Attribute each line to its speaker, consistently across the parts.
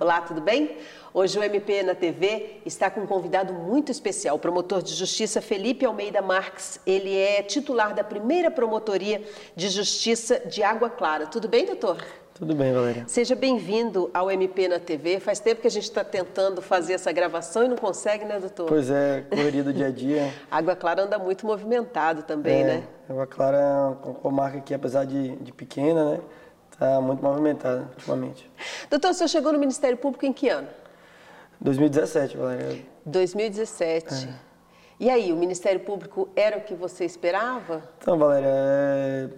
Speaker 1: Olá, tudo bem? Hoje o MP na TV está com um convidado muito especial, o promotor de justiça Felipe Almeida Marques. Ele é titular da primeira promotoria de justiça de Água Clara. Tudo bem, doutor?
Speaker 2: Tudo bem, Valéria.
Speaker 1: Seja bem-vindo ao MP na TV. Faz tempo que a gente está tentando fazer essa gravação e não consegue, né, doutor?
Speaker 2: Pois é, correria do dia a dia.
Speaker 1: Água Clara anda muito movimentado também,
Speaker 2: é,
Speaker 1: né?
Speaker 2: Água Clara é uma comarca que, apesar de, de pequena, né, está muito movimentada ultimamente.
Speaker 1: Doutor, o senhor chegou no Ministério Público em que ano?
Speaker 2: 2017, Valéria.
Speaker 1: 2017. É. E aí, o Ministério Público era o que você esperava?
Speaker 2: Então, Valéria, é...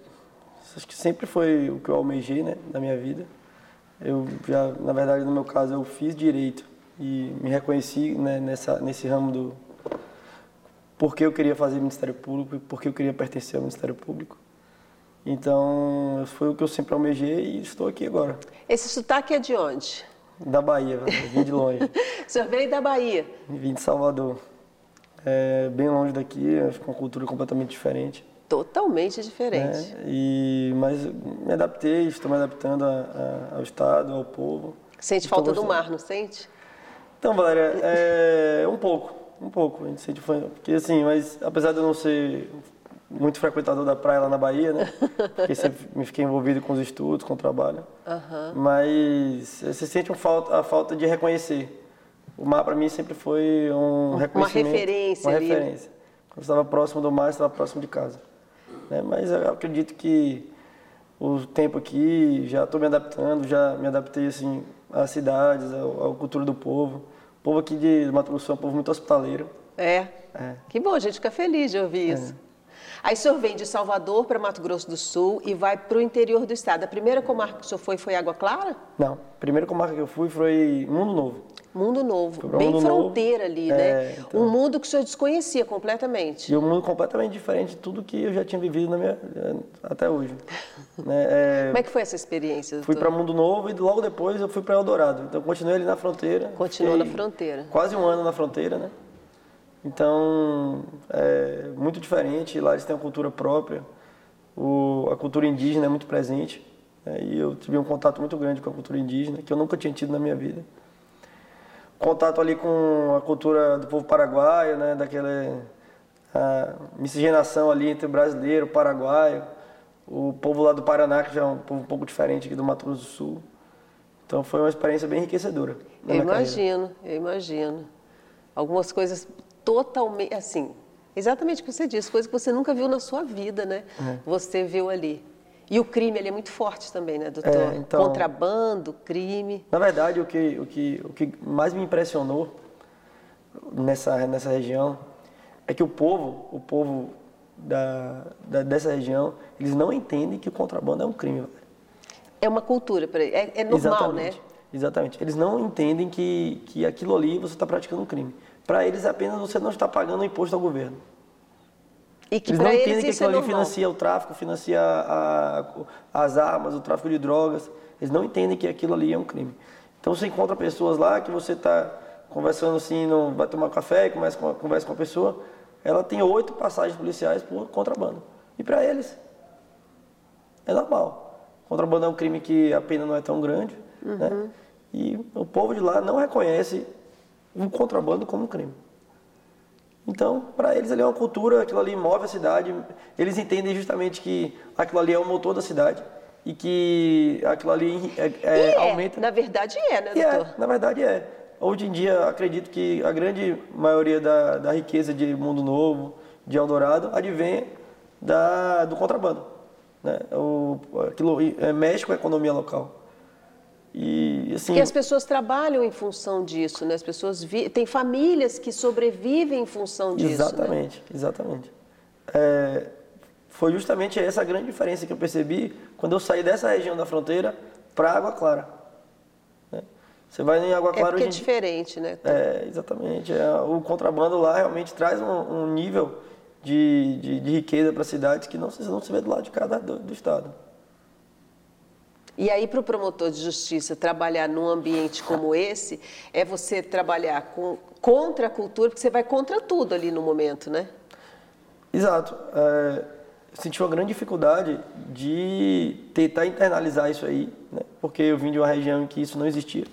Speaker 2: acho que sempre foi o que eu almejei, né, na minha vida. Eu já, na verdade, no meu caso, eu fiz direito e me reconheci né, nessa, nesse ramo do porque eu queria fazer Ministério Público e porque eu queria pertencer ao Ministério Público. Então, foi o que eu sempre almejei e estou aqui agora.
Speaker 1: Esse sotaque é de onde?
Speaker 2: Da Bahia, vim de longe.
Speaker 1: o senhor veio da Bahia?
Speaker 2: Vim de Salvador. É, bem longe daqui, acho que uma cultura completamente diferente.
Speaker 1: Totalmente diferente.
Speaker 2: É, e, mas me adaptei, estou me adaptando a, a, ao Estado, ao povo.
Speaker 1: Sente falta do mar, não sente?
Speaker 2: Então, Valéria, é, um pouco, um pouco. A gente sente, porque assim, mas apesar de eu não ser muito frequentador da praia lá na Bahia, né? Porque sempre me fiquei envolvido com os estudos, com o trabalho. Uhum. Mas você sente um falta, a falta de reconhecer. O mar para mim sempre foi um reconhecimento.
Speaker 1: Uma referência.
Speaker 2: Uma
Speaker 1: ali.
Speaker 2: referência. Quando estava próximo do mar, estava próximo de casa. Né? Mas eu acredito que o tempo aqui já estou me adaptando, já me adaptei assim às cidades, à, à cultura do povo. O povo aqui de Mato Grosso é um povo muito hospitaleiro.
Speaker 1: É. é. Que bom, a gente fica feliz de ouvir é. isso. Aí o senhor vem de Salvador para Mato Grosso do Sul e vai para o interior do estado. A primeira comarca que o senhor foi foi Água Clara?
Speaker 2: Não, a primeira comarca que eu fui foi Mundo Novo.
Speaker 1: Mundo Novo, bem mundo fronteira novo. ali, né? É, então... Um mundo que o senhor desconhecia completamente.
Speaker 2: E um mundo completamente diferente de tudo que eu já tinha vivido na minha, até hoje. né? é...
Speaker 1: Como é que foi essa experiência?
Speaker 2: Doutor? Fui para Mundo Novo e logo depois eu fui para Eldorado. Então continuei ali na fronteira.
Speaker 1: Continuou na fronteira.
Speaker 2: Quase um ano na fronteira, né? Então, é muito diferente. Lá eles têm uma cultura própria. O, a cultura indígena é muito presente. Né? E eu tive um contato muito grande com a cultura indígena, que eu nunca tinha tido na minha vida. Contato ali com a cultura do povo paraguaio, né? daquela miscigenação ali entre brasileiro, paraguaio, o povo lá do Paraná, que já é um povo um pouco diferente aqui do Mato Grosso do Sul. Então foi uma experiência bem enriquecedora.
Speaker 1: Eu imagino, carreira. eu imagino. Algumas coisas totalmente, assim, exatamente o que você disse, coisa que você nunca viu na sua vida, né? É. Você viu ali. E o crime ele é muito forte também, né, doutor? É, então, Contrabando, crime.
Speaker 2: Na verdade, o que, o, que, o que mais me impressionou nessa, nessa região é que o povo, o povo da, da, dessa região, eles não entendem que o contrabando é um crime.
Speaker 1: É uma cultura para eles. É, é normal,
Speaker 2: Exatamente. né? Exatamente. Eles não entendem que, que aquilo ali você está praticando um crime. Para eles, apenas você não está pagando imposto ao governo.
Speaker 1: E que
Speaker 2: eles não
Speaker 1: eles
Speaker 2: entendem que aquilo
Speaker 1: é
Speaker 2: ali financia o tráfico, financia a, as armas, o tráfico de drogas. Eles não entendem que aquilo ali é um crime. Então você encontra pessoas lá que você está conversando assim, não vai tomar café, começa com, conversa com a pessoa, ela tem oito passagens policiais por contrabando. E para eles é normal. Contrabando é um crime que a pena não é tão grande, né? uhum. né? E o povo de lá não reconhece o contrabando como um crime. Então, para eles ali é uma cultura, aquilo ali move a cidade, eles entendem justamente que aquilo ali é o motor da cidade e que aquilo ali é, é,
Speaker 1: é
Speaker 2: aumenta.
Speaker 1: Na verdade é, né,
Speaker 2: é,
Speaker 1: doutor?
Speaker 2: É, na verdade é. Hoje em dia, acredito que a grande maioria da, da riqueza de Mundo Novo, de Eldorado, advém da, do contrabando. Né? O, aquilo é, mexe com a economia local.
Speaker 1: E, assim, Porque as pessoas trabalham em função disso, né? As pessoas vi... tem famílias que sobrevivem em função disso.
Speaker 2: Exatamente,
Speaker 1: né?
Speaker 2: exatamente. É, foi justamente essa grande diferença que eu percebi quando eu saí dessa região da fronteira para Água Clara. Né? Você vai em Água é Clara. É
Speaker 1: porque é diferente, né?
Speaker 2: É, exatamente. É, o contrabando lá realmente traz um, um nível de, de, de riqueza para a cidade que não, não se vê do lado de cada do, do estado.
Speaker 1: E aí, para o promotor de justiça trabalhar num ambiente como esse, é você trabalhar com, contra a cultura, porque você vai contra tudo ali no momento, né?
Speaker 2: Exato. É, senti uma grande dificuldade de tentar internalizar isso aí, né? porque eu vim de uma região em que isso não existia.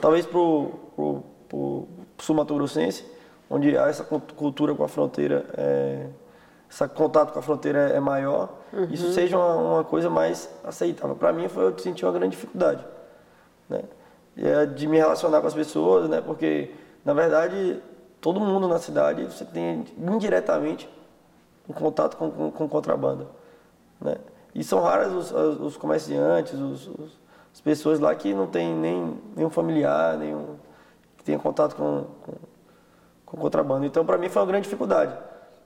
Speaker 2: Talvez para o sul-mato-grossense, onde há essa cultura com a fronteira, é, esse contato com a fronteira é maior, uhum. isso seja uma, uma, coisa mais aceitável. Para mim, foi eu senti uma grande dificuldade, né? É de me relacionar com as pessoas, né? Porque, na verdade, todo mundo na cidade, você tem indiretamente um contato com, com, com contrabando, né? E são raras os, os comerciantes, os, os, as pessoas lá que não tem nem nenhum familiar, nenhum que tenha contato com, com, com contrabando. Então, para mim, foi uma grande dificuldade.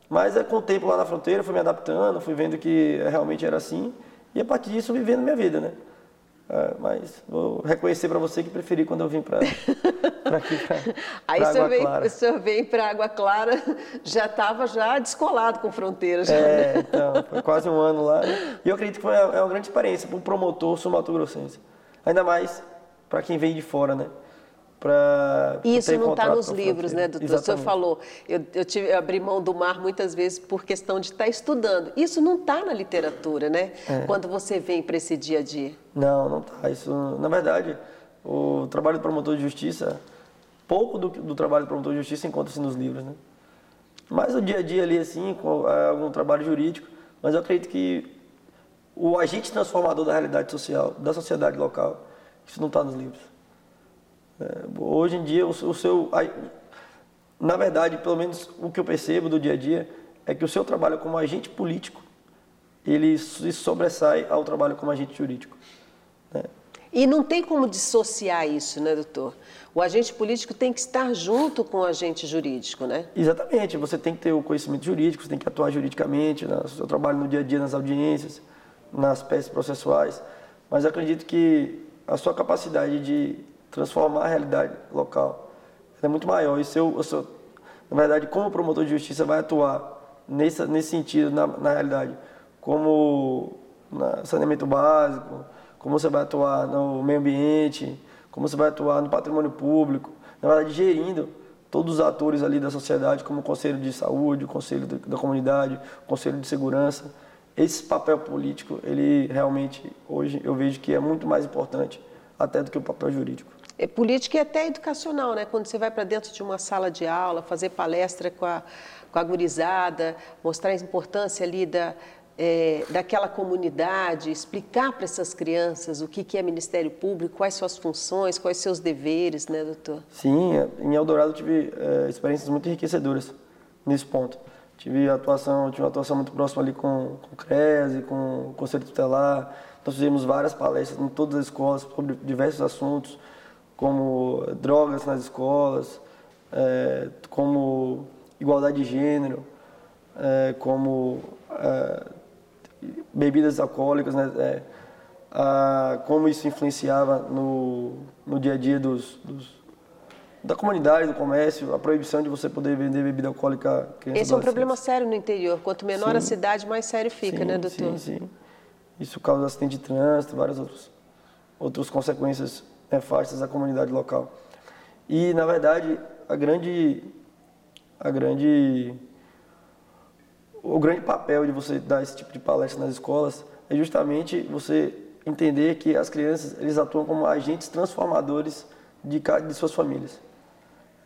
Speaker 2: Mas é, com o tempo lá na fronteira, fui me adaptando, fui vendo que realmente era assim. E a partir disso, vivendo minha vida, né? É, mas vou reconhecer para você que preferi quando eu vim para aqui, para
Speaker 1: Aí pra Água vem, Clara. o senhor vem para Água Clara, já estava já descolado com fronteiras.
Speaker 2: É, né? então, foi quase um ano lá. E eu acredito que foi uma, é uma grande experiência para um promotor sul-mato-grossense. Ainda mais para quem vem de fora, né?
Speaker 1: Para Isso não está nos livros, né, doutor? Exatamente. O senhor falou, eu, eu, tive, eu abri mão do mar muitas vezes por questão de estar tá estudando. Isso não está na literatura, né? É. Quando você vem para esse dia a dia.
Speaker 2: Não, não está. Isso, na verdade, o trabalho do promotor de justiça, pouco do, do trabalho do promotor de justiça encontra-se nos livros, né? Mas o dia a dia ali, assim, com é, algum trabalho jurídico, mas eu acredito que o agente transformador da realidade social, da sociedade local, isso não está nos livros. É, hoje em dia, o, seu. Na verdade, pelo menos o que eu percebo do dia a dia, é que o seu trabalho como agente político, ele se sobressai ao trabalho como agente jurídico. Né?
Speaker 1: E não tem como dissociar isso, né, doutor? O agente político tem que estar junto com o agente jurídico, né?
Speaker 2: Exatamente. Você tem que ter o conhecimento jurídico, você tem que atuar juridicamente, no seu trabalho no dia a dia, nas audiências, nas peças processuais. Mas acredito que a sua capacidade de transformar a realidade local. é muito maior. E se eu, eu na verdade, como promotor de justiça, vai atuar nesse, nesse sentido, na, na realidade, como no saneamento básico, como você vai atuar no meio ambiente, como você vai atuar no patrimônio público, na verdade, gerindo todos os atores ali da sociedade, como o Conselho de Saúde, o Conselho da Comunidade, o Conselho de Segurança. Esse papel político, ele realmente, hoje, eu vejo que é muito mais importante até do que o papel jurídico
Speaker 1: é política e até educacional, né? Quando você vai para dentro de uma sala de aula, fazer palestra com a, com a gurizada, mostrar a importância ali da, é, daquela comunidade, explicar para essas crianças o que, que é Ministério Público, quais são as funções, quais seus deveres, né, doutor?
Speaker 2: Sim, em Eldorado tive é, experiências muito enriquecedoras nesse ponto. Tive atuação, tive uma atuação muito próxima ali com, com o CRES, com o Conselho Tutelar. Nós fizemos várias palestras em todas as escolas sobre diversos assuntos como drogas nas escolas, é, como igualdade de gênero, é, como é, bebidas alcoólicas, né, é, a, como isso influenciava no, no dia a dia dos, dos, da comunidade, do comércio, a proibição de você poder vender bebida alcoólica
Speaker 1: Esse é um problema sério no interior. Quanto menor sim. a cidade, mais sério fica,
Speaker 2: sim,
Speaker 1: né, doutor?
Speaker 2: Sim, sim. Isso causa acidente de trânsito, várias outras, outras consequências nefastas à comunidade local. E, na verdade, a grande, a grande, o grande papel de você dar esse tipo de palestra nas escolas é justamente você entender que as crianças eles atuam como agentes transformadores de, de suas famílias.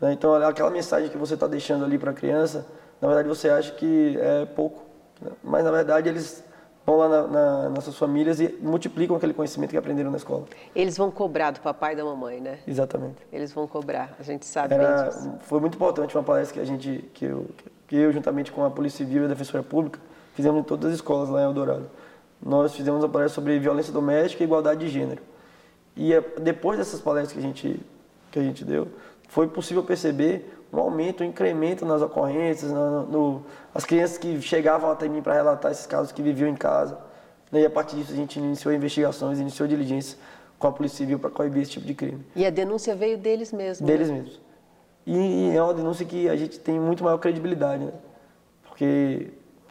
Speaker 2: Né? Então, aquela mensagem que você está deixando ali para a criança, na verdade você acha que é pouco, né? mas na verdade eles vão lá na, na, nas suas famílias e multiplicam aquele conhecimento que aprenderam na escola.
Speaker 1: Eles vão cobrar do papai e da mamãe, né?
Speaker 2: Exatamente.
Speaker 1: Eles vão cobrar, a gente sabe
Speaker 2: Era,
Speaker 1: disso.
Speaker 2: Foi muito importante uma palestra que a gente, que eu, que eu juntamente com a Polícia Civil e a Defensoria Pública, fizemos em todas as escolas lá em Eldorado. Nós fizemos uma palestra sobre violência doméstica e igualdade de gênero. E é, depois dessas palestras que a gente, que a gente deu, foi possível perceber um aumento, um incremento nas ocorrências, no, no, as crianças que chegavam até mim para relatar esses casos que viviam em casa. Né, e a partir disso a gente iniciou investigações, iniciou diligências com a Polícia Civil para coibir esse tipo de crime.
Speaker 1: E a denúncia veio deles mesmos?
Speaker 2: Deles
Speaker 1: né?
Speaker 2: mesmos. E, e, é uma denúncia que a gente tem muito maior credibilidade, né? Porque...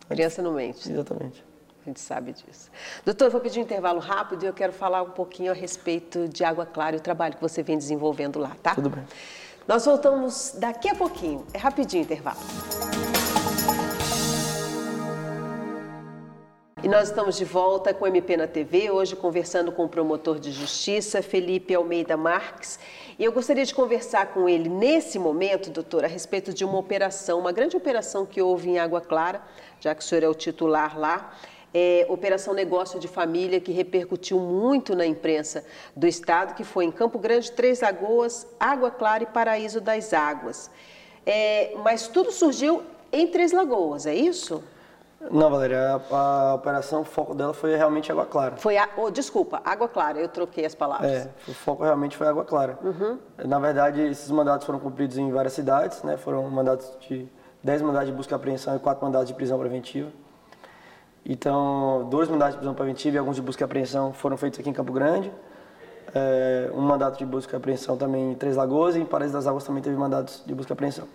Speaker 1: Criança não mente.
Speaker 2: Exatamente.
Speaker 1: A gente sabe disso. Doutor, eu vou pedir um intervalo rápido e eu quero falar um pouquinho a respeito de Água Clara e o trabalho que você vem desenvolvendo lá, tá?
Speaker 2: Tudo bem.
Speaker 1: Nós voltamos daqui a pouquinho. É rapidinho intervalo. E nós estamos de volta com o MP na TV, hoje conversando com o promotor de justiça, Felipe Almeida Marques. E eu gostaria de conversar com ele nesse momento, doutor, a respeito de uma operação, uma grande operação que houve em Água Clara, já que o senhor é o titular lá. É, Operação Negócio de Família, que repercutiu muito na imprensa do estado, que foi em Campo Grande, Três Lagoas, Água Clara e Paraíso das Águas. É, mas tudo surgiu em Três Lagoas, é isso?
Speaker 2: Não, Valéria, a, a, operação, o foco dela foi realmente Água Clara.
Speaker 1: Foi, a, oh, desculpa, Água Clara, eu troquei as palavras.
Speaker 2: É, o foco realmente foi Água Clara. Uhum. Na verdade, esses mandatos foram cumpridos em várias cidades, né? Foram mandatos de 10 mandatos de busca e apreensão e 4 mandatos de prisão preventiva. Então, dois mandatos de prisão preventiva e alguns de busca e apreensão foram feitos aqui em Campo Grande. É, um mandato de busca e apreensão também em Três Lagoas e em Paraíso das Águas também teve mandatos de busca e apreensão.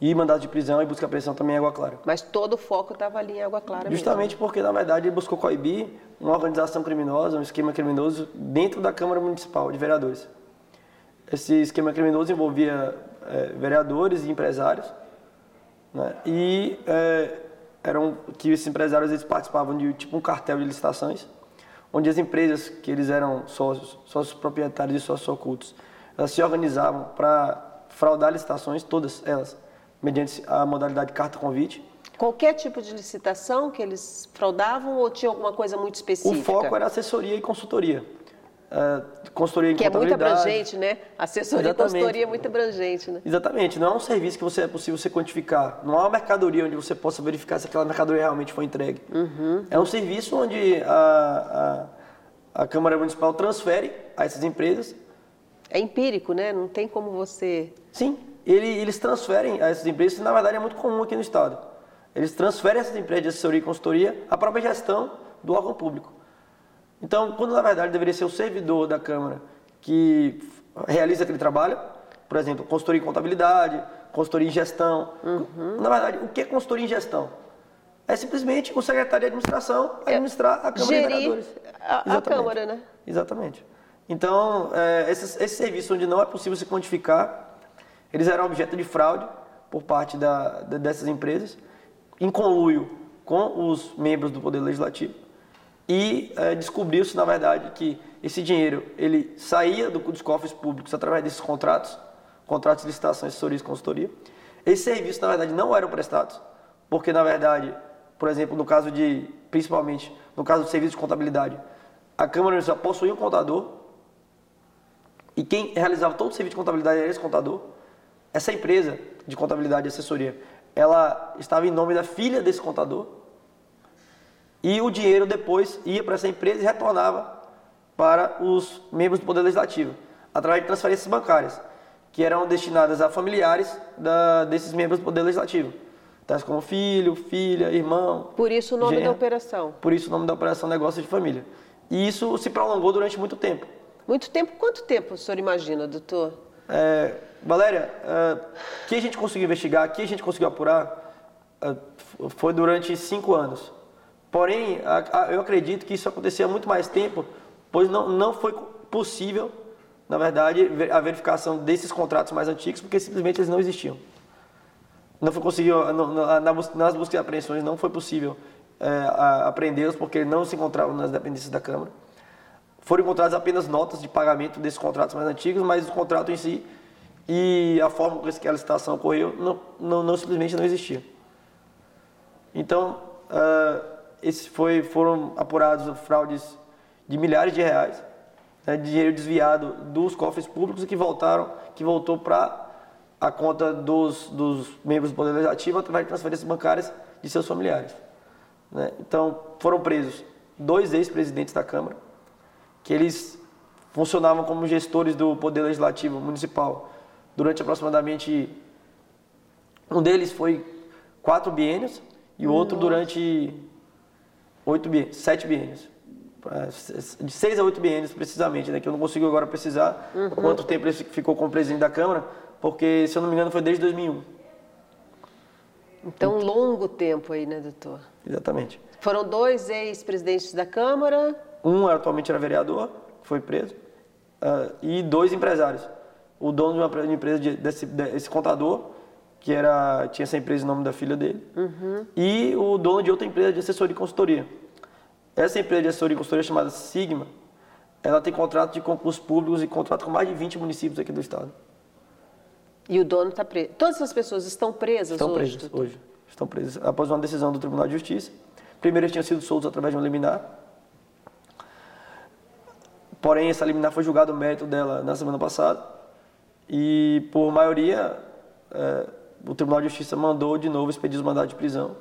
Speaker 2: E mandado de prisão e busca e apreensão também em Água Clara.
Speaker 1: Mas todo o foco estava ali em Água Clara
Speaker 2: Justamente
Speaker 1: mesmo.
Speaker 2: porque, na verdade, ele buscou coibir uma organização criminosa, um esquema criminoso dentro da Câmara Municipal de Vereadores. Esse esquema criminoso envolvia é, vereadores e empresários. Né? E é, eram que esses empresários eles participavam de tipo um cartel de licitações, onde as empresas que eles eram sócios, sócios proprietários e sócios ocultos, elas se organizavam para fraudar licitações, todas elas mediante a modalidade carta-convite.
Speaker 1: Qualquer tipo de licitação que eles fraudavam ou tinha alguma coisa muito específica?
Speaker 2: O foco era assessoria e consultoria. Uh, consultoria em
Speaker 1: que é muito abrangente, né? Assessoria Exatamente. e consultoria é muito abrangente, né?
Speaker 2: Exatamente. Não é um serviço que você é possível você quantificar. Não é uma mercadoria onde você possa verificar se aquela mercadoria realmente foi entregue. Uhum. É um serviço onde a, a, a Câmara Municipal transfere a essas empresas.
Speaker 1: É empírico, né? Não tem como você...
Speaker 2: Sim ele, eles transferem a essas empresas, que na verdade é muito comum aqui no Estado. Eles transferem essas empresas de assessoria e consultoria à própria gestão do órgão público. Então, quando na verdade deveria ser o servidor da Câmara que realiza aquele trabalho, por exemplo, consultoria em contabilidade, consultoria em gestão. Uhum. Na verdade, o que é consultoria em gestão? É simplesmente o secretário de administração é administrar a Câmara
Speaker 1: Gerir de Vereadores. A, a Câmara, né?
Speaker 2: Exatamente. Então, é, esse, esse serviço onde não é possível se quantificar eles eram objeto de fraude por parte da, dessas empresas, em conluio com os membros do Poder Legislativo. E é, descobriu-se, na verdade, que esse dinheiro ele saía do, dos cofres públicos através desses contratos, contratos de licitação, assessoria e consultoria. Esses serviços, na verdade, não eram prestados, porque, na verdade, por exemplo, no caso de, principalmente, no caso do serviço de contabilidade, a Câmara Municipal possuía um contador, e quem realizava todo o serviço de contabilidade era esse contador, essa empresa de contabilidade e assessoria, ela estava em nome da filha desse contador e o dinheiro depois ia para essa empresa e retornava para os membros do Poder Legislativo, através de transferências bancárias, que eram destinadas a familiares da, desses membros do Poder Legislativo, tais como filho, filha, irmão.
Speaker 1: Por isso o nome da operação.
Speaker 2: Por isso o nome da operação Negócio de Família. E isso se prolongou durante muito tempo.
Speaker 1: Muito tempo? Quanto tempo o senhor imagina, doutor?
Speaker 2: É, Valéria, uh, que a gente conseguiu investigar, que a gente conseguiu apurar, uh, foi durante cinco anos. Porém, eu acredito que isso acontecia há muito mais tempo, pois não, não foi possível, na verdade, a verificação desses contratos mais antigos, porque simplesmente eles não existiam. Não foi possível, nas buscas e apreensões, não foi possível é, apreendê-los, porque não se encontravam nas dependências da Câmara. Foram encontradas apenas notas de pagamento desses contratos mais antigos, mas o contrato em si e a forma com que a licitação ocorreu não, não, não simplesmente não existia. Então, uh, esse foi, foram apurados fraudes de milhares de reais, né, de dinheiro desviado dos cofres públicos e que voltaram, que voltou para a conta dos, dos membros do Poder Legislativo através de transferências bancárias de seus familiares. Né? Então, foram presos dois ex-presidentes da Câmara, que eles funcionavam como gestores do Poder Legislativo Municipal durante aproximadamente. Um deles foi quatro biênios e o outro durante oito biênios, sete biênios. De seis a oito biênios, precisamente, né? Que eu não consigo agora precisar uhum. quanto tempo ele ficou como presidente da Câmara, porque, se eu não me engano, foi desde 2001.
Speaker 1: Então, um longo tempo aí, né, doutor?
Speaker 2: Exatamente.
Speaker 1: Foram dois ex-presidentes da Câmara.
Speaker 2: Um atualmente era vereador, foi preso, uh, e dois empresários o dono de uma empresa de, desse, desse contador, que era tinha essa empresa em nome da filha dele, uhum. e o dono de outra empresa de assessoria e consultoria. Essa empresa de assessoria e consultoria chamada Sigma, ela tem contrato de concursos públicos e contrato com mais de 20 municípios aqui do estado.
Speaker 1: E o dono está preso. Todas essas pessoas estão presas
Speaker 2: estão
Speaker 1: hoje?
Speaker 2: Estão presas hoje. Estão presas após uma decisão do Tribunal de Justiça. Primeiro eles tinham sido soltos através de um liminar. Porém, essa liminar foi julgado o mérito dela na semana passada. E, por maioria, é, o Tribunal de Justiça mandou de novo expedir os mandados de prisão.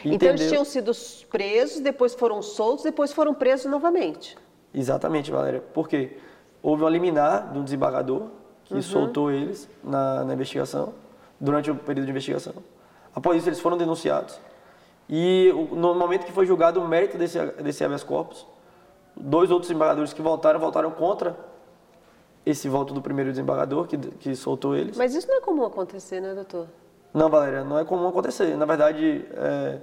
Speaker 1: Então entendeu... eles tinham sido presos, depois foram soltos, depois foram presos novamente.
Speaker 2: Exatamente, Valéria. Por quê? Houve uma liminar de um desembargador que uhum. soltou eles na, na investigação, durante o período de investigação. Após isso, eles foram denunciados. E no momento que foi julgado o mérito desse, desse habeas corpus, dois outros desembargadores que voltaram, voltaram contra esse voto do primeiro desembargador que, que soltou eles.
Speaker 1: Mas isso não é comum acontecer, né, doutor?
Speaker 2: Não, Valéria, não é comum acontecer. Na verdade, é,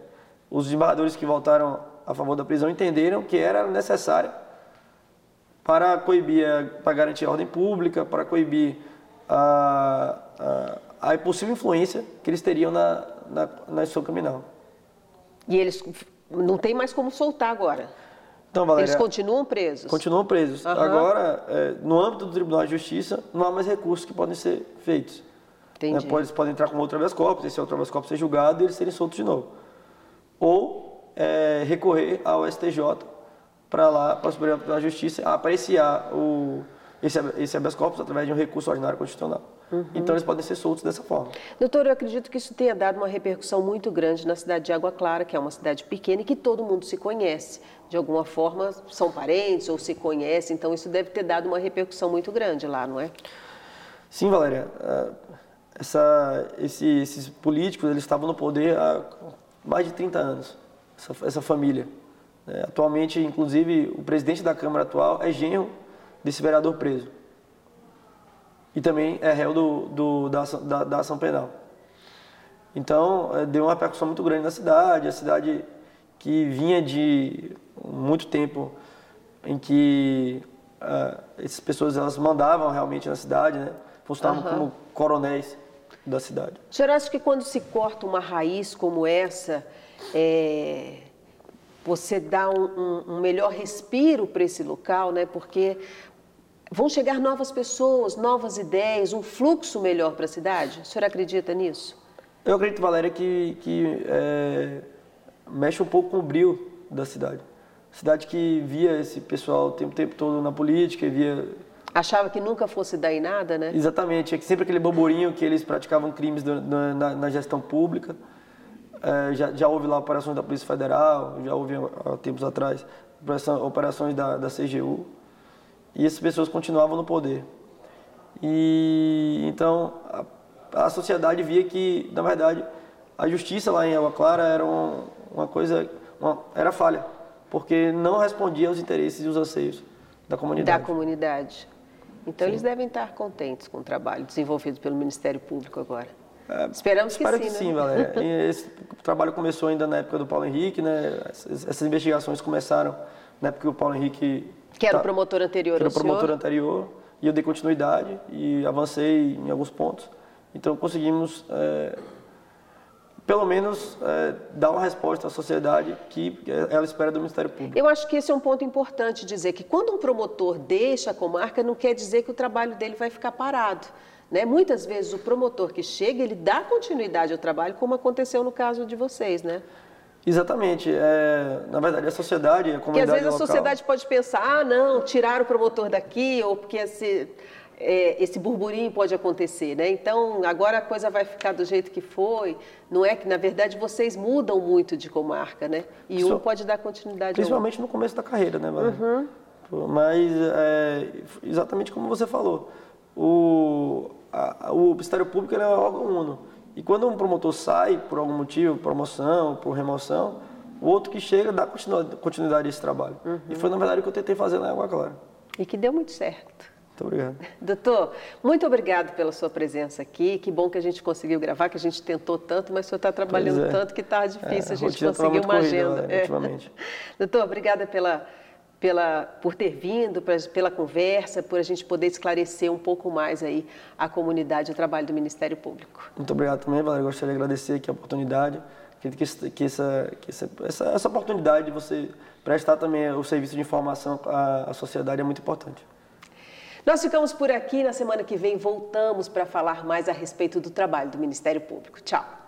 Speaker 2: os desembargadores que votaram a favor da prisão entenderam que era necessário para coibir, para garantir a ordem pública, para coibir a, a, a possível influência que eles teriam na, na, na criminal.
Speaker 1: E eles não tem mais como soltar agora?
Speaker 2: Então, Valéria,
Speaker 1: eles continuam presos?
Speaker 2: Continuam presos. Uhum. Agora, é, no âmbito do Tribunal de Justiça, não há mais recursos que podem ser feitos. Entendi. Né? Eles podem entrar com outro habeas corpus, esse outro habeas corpus ser julgado e eles serem soltos de novo. Ou é, recorrer ao STJ para lá, para o Supremo Tribunal de Justiça, apreciar o, esse, esse habeas corpus através de um recurso ordinário constitucional. Uhum. Então eles podem ser soltos dessa forma.
Speaker 1: Doutor, eu acredito que isso tenha dado uma repercussão muito grande na cidade de Água Clara, que é uma cidade pequena e que todo mundo se conhece. De alguma forma são parentes ou se conhecem, então isso deve ter dado uma repercussão muito grande lá, não é?
Speaker 2: Sim, Valéria. É, essa, esse, esses políticos eles estavam no poder há mais de 30 anos, essa, essa família. É, atualmente, inclusive, o presidente da Câmara atual é genro desse vereador preso. E também é réu do, do da, da, da, ação penal. Então, é, deu uma repercussão muito grande na cidade, a cidade que vinha de muito tempo em que uh, essas pessoas elas mandavam realmente na cidade, né? funcionavam uhum. como coronéis da cidade.
Speaker 1: O senhor acha que quando se corta uma raiz como essa, é, você dá um, um, um melhor respiro para esse local, né? Porque vão chegar novas pessoas, novas ideias, um fluxo melhor para a cidade? O senhor acredita nisso?
Speaker 2: Eu acredito, Valéria, que, que é, mexe um pouco com o brilho da cidade. Cidade que via esse pessoal o tempo, tempo todo na política, via
Speaker 1: Achava que nunca fosse dar em nada, né?
Speaker 2: Exatamente. É que sempre aquele burburinho que eles praticavam crimes na, na, na gestão pública. É, já, já houve lá operações da Polícia Federal, já houve há tempos atrás operações da, da CGU. E essas pessoas continuavam no poder. E então a, a sociedade via que, na verdade, a justiça lá em Água Clara era um, uma coisa, uma, era falha, porque não respondia aos interesses e os anseios da comunidade.
Speaker 1: Da comunidade. Então, sim. eles devem estar contentes com o trabalho desenvolvido pelo Ministério Público agora. É, Esperamos que sim.
Speaker 2: que
Speaker 1: né?
Speaker 2: sim, Valéria. Esse trabalho começou ainda na época do Paulo Henrique, né? Essas, essas investigações começaram na época que o Paulo Henrique.
Speaker 1: Que era o tá promotor anterior,
Speaker 2: era o promotor
Speaker 1: senhor?
Speaker 2: anterior. E eu dei continuidade e avancei em alguns pontos. Então conseguimos é, pelo menos é, dar uma resposta à sociedade que ela espera do Ministério Público.
Speaker 1: Eu acho que esse é um ponto importante dizer que quando um promotor deixa a comarca, não quer dizer que o trabalho dele vai ficar parado. Né? Muitas vezes o promotor que chega, ele dá continuidade ao trabalho, como aconteceu no caso de vocês, né?
Speaker 2: Exatamente. É, na verdade, a sociedade, a comunidade Porque
Speaker 1: às vezes
Speaker 2: local...
Speaker 1: a sociedade pode pensar, ah, não, tirar o promotor daqui, ou porque esse é, esse burburinho pode acontecer, né? Então, agora a coisa vai ficar do jeito que foi. Não é que, na verdade, vocês mudam muito de comarca, né? E um pode dar continuidade
Speaker 2: Principalmente no começo da carreira, né, Maria? Uhum. Mas, é, exatamente como você falou, o, a, o Ministério Público é um órgão uno. E quando um promotor sai, por algum motivo, promoção, por remoção, o outro que chega dá continuidade a esse trabalho. Uhum. E foi, na verdade, o que eu tentei fazer na Água Clara.
Speaker 1: E que deu muito certo.
Speaker 2: Muito obrigado.
Speaker 1: Doutor, muito obrigado pela sua presença aqui. Que bom que a gente conseguiu gravar, que a gente tentou tanto, mas o senhor está trabalhando é. tanto que está difícil é, a gente conseguir uma agenda.
Speaker 2: Né, é.
Speaker 1: Doutor, obrigada pela, pela, por ter vindo, pela conversa, por a gente poder esclarecer um pouco mais aí a comunidade, o trabalho do Ministério Público.
Speaker 2: Muito obrigado também, Valéria. Gostaria de agradecer aqui a oportunidade. Que, que, essa, que essa, essa, essa oportunidade de você prestar também o serviço de informação à, à sociedade é muito importante.
Speaker 1: Nós ficamos por aqui. Na semana que vem voltamos para falar mais a respeito do trabalho do Ministério Público. Tchau.